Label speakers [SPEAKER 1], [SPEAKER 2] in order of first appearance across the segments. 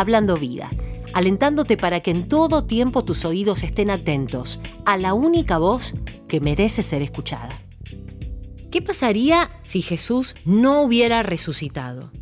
[SPEAKER 1] Hablando Vida, alentándote para que en todo tiempo tus oídos estén atentos a la única voz que merece ser escuchada. ¿Qué pasaría si Jesús no hubiera resucitado?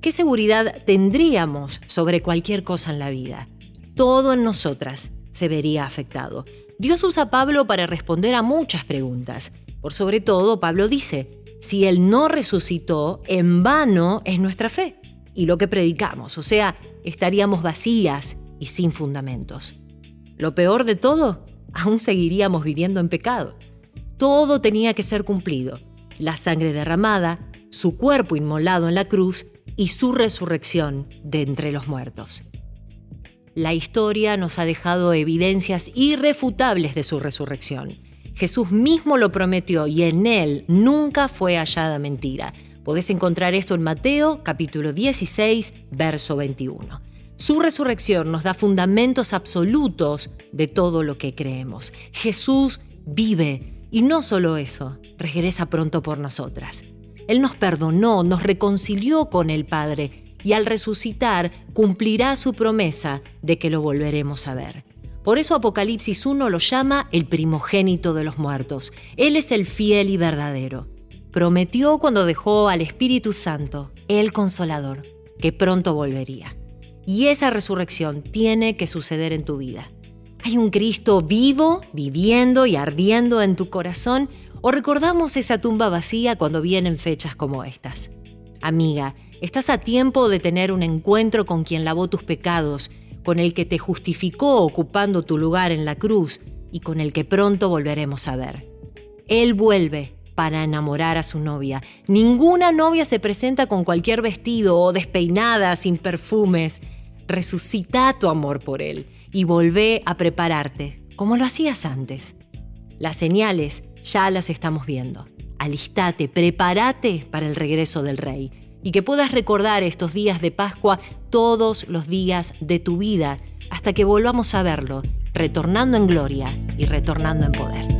[SPEAKER 1] ¿Qué seguridad tendríamos sobre cualquier cosa en la vida? Todo en nosotras se vería afectado. Dios usa a Pablo para responder a muchas preguntas. Por sobre todo, Pablo dice, si Él no resucitó, en vano es nuestra fe y lo que predicamos, o sea, estaríamos vacías y sin fundamentos. Lo peor de todo, aún seguiríamos viviendo en pecado. Todo tenía que ser cumplido. La sangre derramada, su cuerpo inmolado en la cruz y su resurrección de entre los muertos. La historia nos ha dejado evidencias irrefutables de su resurrección. Jesús mismo lo prometió y en él nunca fue hallada mentira. Podés encontrar esto en Mateo capítulo 16, verso 21. Su resurrección nos da fundamentos absolutos de todo lo que creemos. Jesús vive y no solo eso, regresa pronto por nosotras. Él nos perdonó, nos reconcilió con el Padre y al resucitar cumplirá su promesa de que lo volveremos a ver. Por eso Apocalipsis 1 lo llama el primogénito de los muertos. Él es el fiel y verdadero. Prometió cuando dejó al Espíritu Santo, el consolador, que pronto volvería. Y esa resurrección tiene que suceder en tu vida. ¿Hay un Cristo vivo, viviendo y ardiendo en tu corazón? ¿O recordamos esa tumba vacía cuando vienen fechas como estas? Amiga, estás a tiempo de tener un encuentro con quien lavó tus pecados, con el que te justificó ocupando tu lugar en la cruz y con el que pronto volveremos a ver. Él vuelve para enamorar a su novia. Ninguna novia se presenta con cualquier vestido o despeinada, sin perfumes resucita tu amor por Él y volvé a prepararte, como lo hacías antes. Las señales ya las estamos viendo. Alistate, prepárate para el regreso del Rey y que puedas recordar estos días de Pascua todos los días de tu vida hasta que volvamos a verlo, retornando en gloria y retornando en poder.